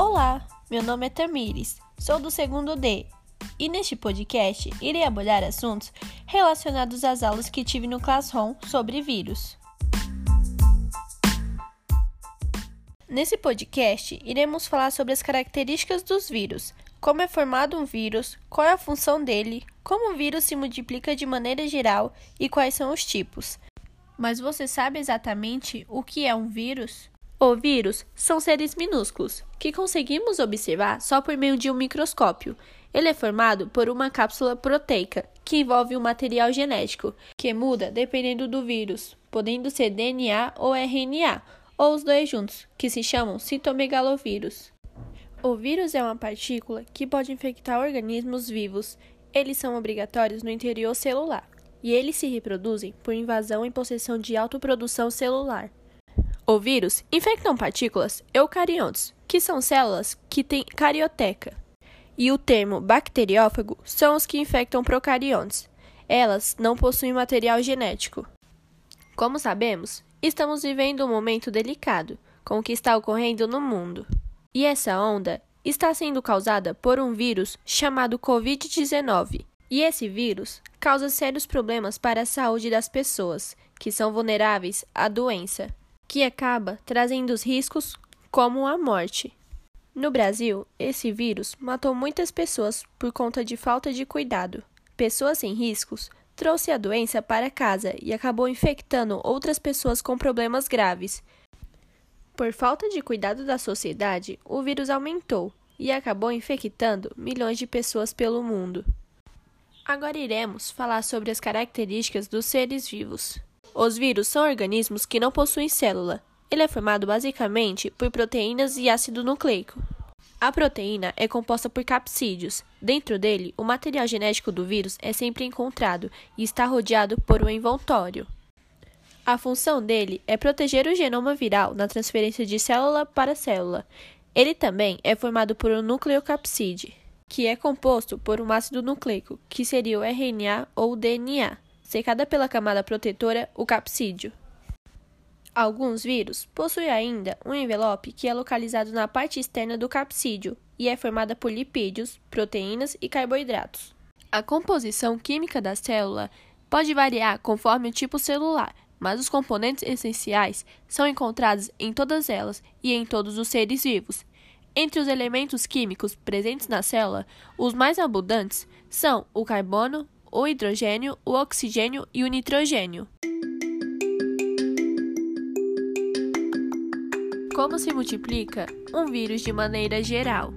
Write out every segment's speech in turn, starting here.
Olá, meu nome é Tamires, sou do segundo D e neste podcast irei abordar assuntos relacionados às aulas que tive no Classroom sobre vírus. Nesse podcast, iremos falar sobre as características dos vírus, como é formado um vírus, qual é a função dele, como o vírus se multiplica de maneira geral e quais são os tipos. Mas você sabe exatamente o que é um vírus? O vírus são seres minúsculos que conseguimos observar só por meio de um microscópio. Ele é formado por uma cápsula proteica que envolve um material genético que muda dependendo do vírus, podendo ser DNA ou RNA, ou os dois juntos, que se chamam citomegalovírus. O vírus é uma partícula que pode infectar organismos vivos. Eles são obrigatórios no interior celular e eles se reproduzem por invasão em possessão de autoprodução celular. O vírus infectam partículas eucariontes, que são células que têm carioteca. E o termo bacteriófago são os que infectam procariontes. Elas não possuem material genético. Como sabemos, estamos vivendo um momento delicado com o que está ocorrendo no mundo. E essa onda está sendo causada por um vírus chamado Covid-19. E esse vírus causa sérios problemas para a saúde das pessoas, que são vulneráveis à doença, que acaba trazendo os riscos como a morte. No Brasil, esse vírus matou muitas pessoas por conta de falta de cuidado. Pessoas sem riscos trouxe a doença para casa e acabou infectando outras pessoas com problemas graves, por falta de cuidado da sociedade, o vírus aumentou e acabou infectando milhões de pessoas pelo mundo. Agora iremos falar sobre as características dos seres vivos. Os vírus são organismos que não possuem célula. Ele é formado basicamente por proteínas e ácido nucleico. A proteína é composta por capsídeos. Dentro dele, o material genético do vírus é sempre encontrado e está rodeado por um envoltório. A função dele é proteger o genoma viral na transferência de célula para célula. Ele também é formado por um nucleocapside, que é composto por um ácido nucleico, que seria o RNA ou DNA, secada pela camada protetora, o capsídeo. Alguns vírus possuem ainda um envelope que é localizado na parte externa do capsídeo e é formada por lipídios, proteínas e carboidratos. A composição química da célula pode variar conforme o tipo celular, mas os componentes essenciais são encontrados em todas elas e em todos os seres vivos. Entre os elementos químicos presentes na célula, os mais abundantes são o carbono, o hidrogênio, o oxigênio e o nitrogênio. Como se multiplica um vírus de maneira geral?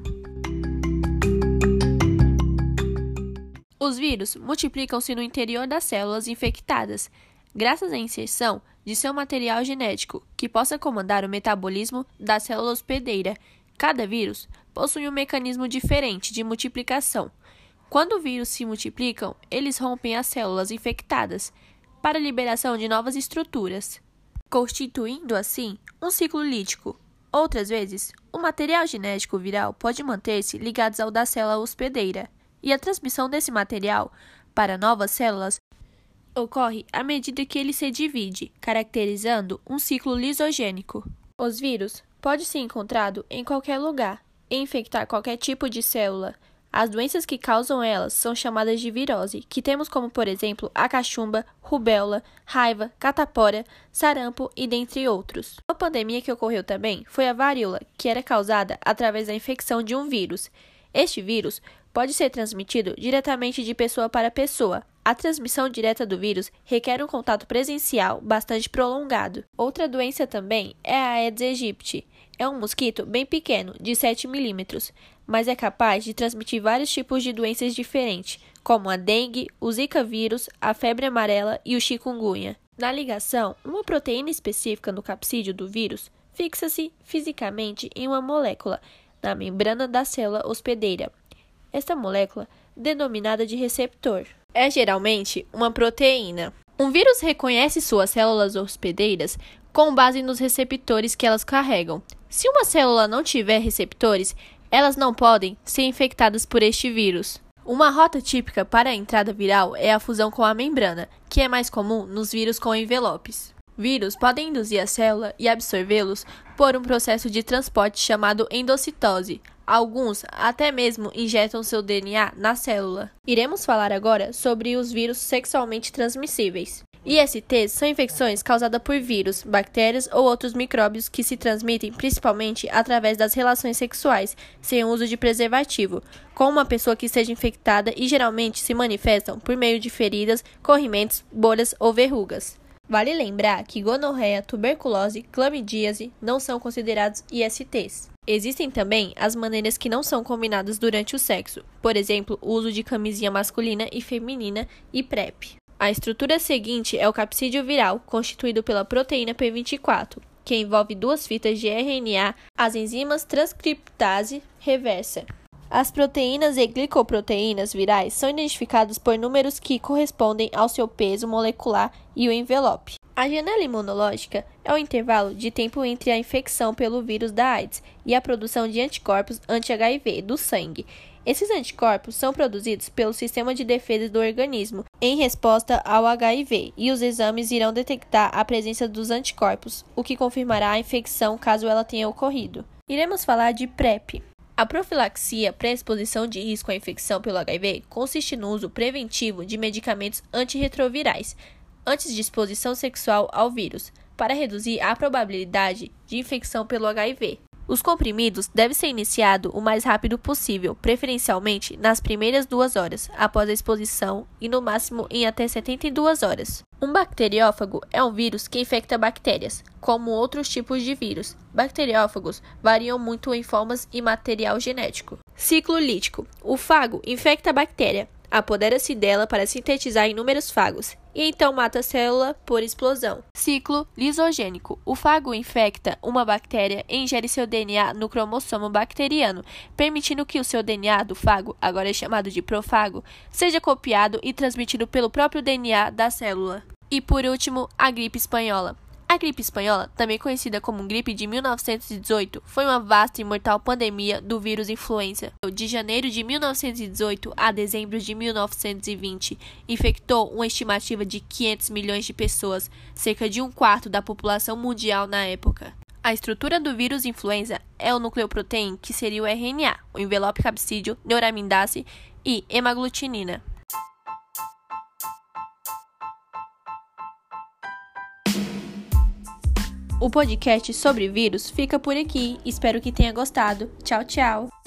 Os vírus multiplicam-se no interior das células infectadas, graças à inserção de seu material genético que possa comandar o metabolismo da célula hospedeira. Cada vírus possui um mecanismo diferente de multiplicação. Quando vírus se multiplicam, eles rompem as células infectadas para a liberação de novas estruturas, constituindo assim um ciclo lítico. Outras vezes, o material genético viral pode manter-se ligado ao da célula hospedeira, e a transmissão desse material para novas células ocorre à medida que ele se divide, caracterizando um ciclo lisogênico. Os vírus podem ser encontrados em qualquer lugar e infectar qualquer tipo de célula. As doenças que causam elas são chamadas de virose, que temos como, por exemplo, a cachumba, rubéola, raiva, catapora, sarampo e dentre outros. Uma pandemia que ocorreu também foi a varíola, que era causada através da infecção de um vírus. Este vírus pode ser transmitido diretamente de pessoa para pessoa, a transmissão direta do vírus requer um contato presencial bastante prolongado. Outra doença também é a Aedes aegypti. É um mosquito bem pequeno, de 7 milímetros, mas é capaz de transmitir vários tipos de doenças diferentes, como a dengue, o zika vírus, a febre amarela e o chikungunya. Na ligação, uma proteína específica no capsídeo do vírus fixa-se fisicamente em uma molécula na membrana da célula hospedeira. Esta molécula, denominada de receptor, é geralmente uma proteína. Um vírus reconhece suas células hospedeiras com base nos receptores que elas carregam. Se uma célula não tiver receptores, elas não podem ser infectadas por este vírus. Uma rota típica para a entrada viral é a fusão com a membrana, que é mais comum nos vírus com envelopes. Vírus podem induzir a célula e absorvê-los por um processo de transporte chamado endocitose. Alguns até mesmo injetam seu DNA na célula. Iremos falar agora sobre os vírus sexualmente transmissíveis. ISTs são infecções causadas por vírus, bactérias ou outros micróbios que se transmitem principalmente através das relações sexuais, sem uso de preservativo, com uma pessoa que esteja infectada e geralmente se manifestam por meio de feridas, corrimentos, bolhas ou verrugas. Vale lembrar que gonorreia, tuberculose, clamidíase não são considerados ISTs. Existem também as maneiras que não são combinadas durante o sexo, por exemplo, o uso de camisinha masculina e feminina e PrEP. A estrutura seguinte é o capsídeo viral, constituído pela proteína P24, que envolve duas fitas de RNA, as enzimas transcriptase reversa. As proteínas e glicoproteínas virais são identificadas por números que correspondem ao seu peso molecular e o envelope. A janela imunológica é o intervalo de tempo entre a infecção pelo vírus da AIDS e a produção de anticorpos anti-HIV do sangue. Esses anticorpos são produzidos pelo sistema de defesa do organismo em resposta ao HIV, e os exames irão detectar a presença dos anticorpos, o que confirmará a infecção caso ela tenha ocorrido. Iremos falar de PrEP. A profilaxia pré-exposição de risco à infecção pelo HIV consiste no uso preventivo de medicamentos antirretrovirais antes de exposição sexual ao vírus, para reduzir a probabilidade de infecção pelo HIV. Os comprimidos devem ser iniciados o mais rápido possível, preferencialmente nas primeiras duas horas após a exposição e no máximo em até 72 horas. Um bacteriófago é um vírus que infecta bactérias, como outros tipos de vírus. Bacteriófagos variam muito em formas e material genético. Ciclo lítico: o fago infecta a bactéria, apodera-se dela para sintetizar inúmeros fagos e então mata a célula por explosão. Ciclo lisogênico: o fago infecta uma bactéria e ingere seu DNA no cromossomo bacteriano, permitindo que o seu DNA do fago, agora é chamado de profago, seja copiado e transmitido pelo próprio DNA da célula. E por último, a gripe espanhola. A gripe espanhola, também conhecida como gripe de 1918, foi uma vasta e mortal pandemia do vírus influenza. De janeiro de 1918 a dezembro de 1920, infectou uma estimativa de 500 milhões de pessoas, cerca de um quarto da população mundial na época. A estrutura do vírus influenza é o nucleoproteína, que seria o RNA, o envelope capsídeo, neuramidase e hemaglutinina. O podcast sobre vírus fica por aqui. Espero que tenha gostado. Tchau, tchau.